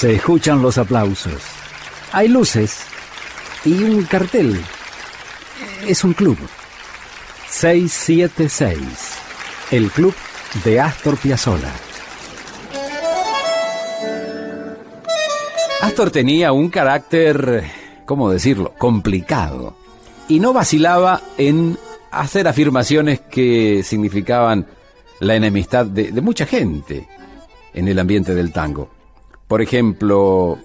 Se escuchan los aplausos. Hay luces y un cartel. Es un club. 676. El club de Astor Piazzolla. Astor tenía un carácter, ¿cómo decirlo?, complicado. Y no vacilaba en hacer afirmaciones que significaban la enemistad de, de mucha gente en el ambiente del tango. Por ejemplo,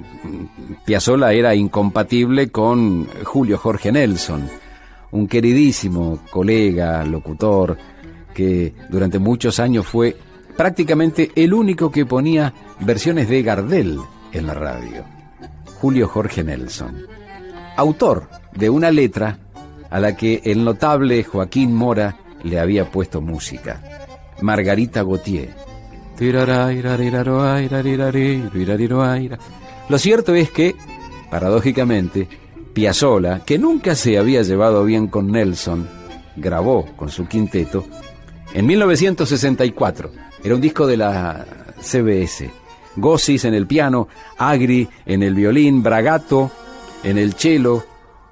Piazzolla era incompatible con Julio Jorge Nelson, un queridísimo colega, locutor, que durante muchos años fue prácticamente el único que ponía versiones de Gardel en la radio. Julio Jorge Nelson, autor de una letra a la que el notable Joaquín Mora le había puesto música, Margarita Gautier lo cierto es que, paradójicamente, Piazzolla, que nunca se había llevado bien con Nelson, grabó con su quinteto en 1964. Era un disco de la CBS. Gossis en el piano, Agri en el violín, Bragato en el cello,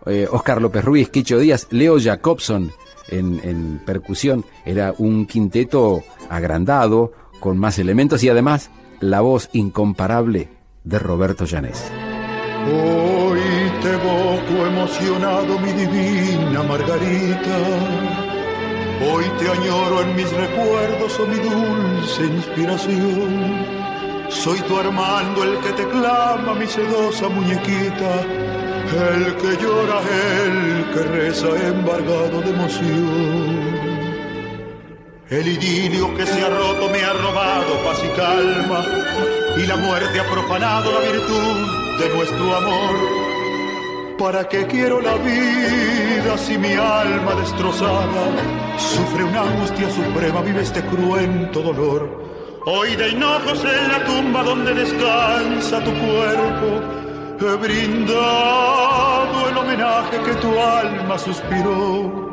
eh, Oscar López Ruiz, Quicho Díaz, Leo Jacobson en percusión. Era un quinteto agrandado, con más elementos y además la voz incomparable de Roberto Llanés. Hoy te evoco emocionado, mi divina Margarita. Hoy te añoro en mis recuerdos, oh mi dulce inspiración. Soy tu Armando, el que te clama, mi sedosa muñequita. El que llora, el que reza embargado de emoción. El idilio que se ha roto me ha robado paz y calma, y la muerte ha profanado la virtud de nuestro amor. ¿Para qué quiero la vida si mi alma destrozada sufre una angustia suprema, vive este cruento dolor? Hoy de hinojos en la tumba donde descansa tu cuerpo, he brindado el homenaje que tu alma suspiró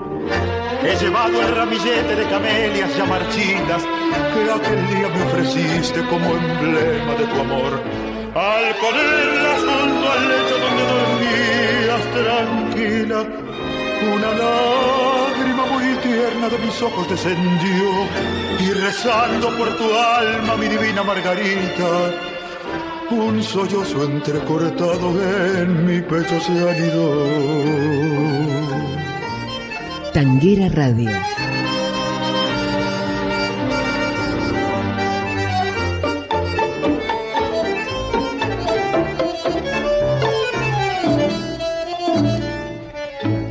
He llevado el ramillete de camelias ya marchitas que aquel día me ofreciste como emblema de tu amor. Al ponerlas junto al lecho donde dormías tranquila, una lágrima muy tierna de mis ojos descendió y rezando por tu alma, mi divina Margarita, un sollozo entrecortado en mi pecho se anidó. Tanguera Radio.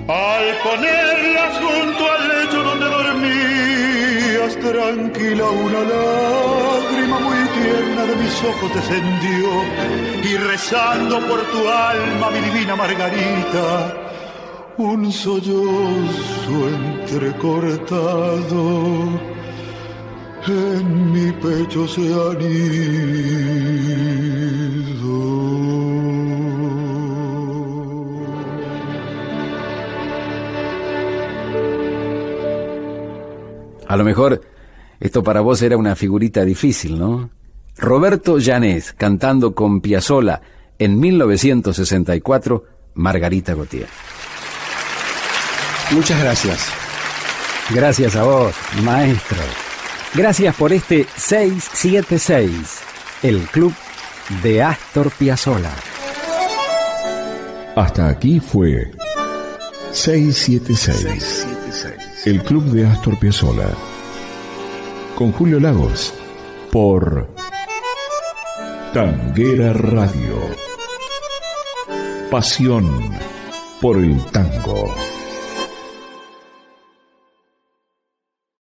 Al ponerlas junto al lecho donde dormías tranquila, una lágrima muy tierna de mis ojos descendió y rezando por tu alma, mi divina Margarita un sollozo entrecortado en mi pecho se han ido. A lo mejor esto para vos era una figurita difícil, ¿no? Roberto Llanés cantando con Piazzolla en 1964 Margarita Gautier. Muchas gracias. Gracias a vos, maestro. Gracias por este 676, el club de Astor Piazzolla. Hasta aquí fue 676, el club de Astor Piazzolla. Con Julio Lagos, por Tanguera Radio. Pasión por el tango.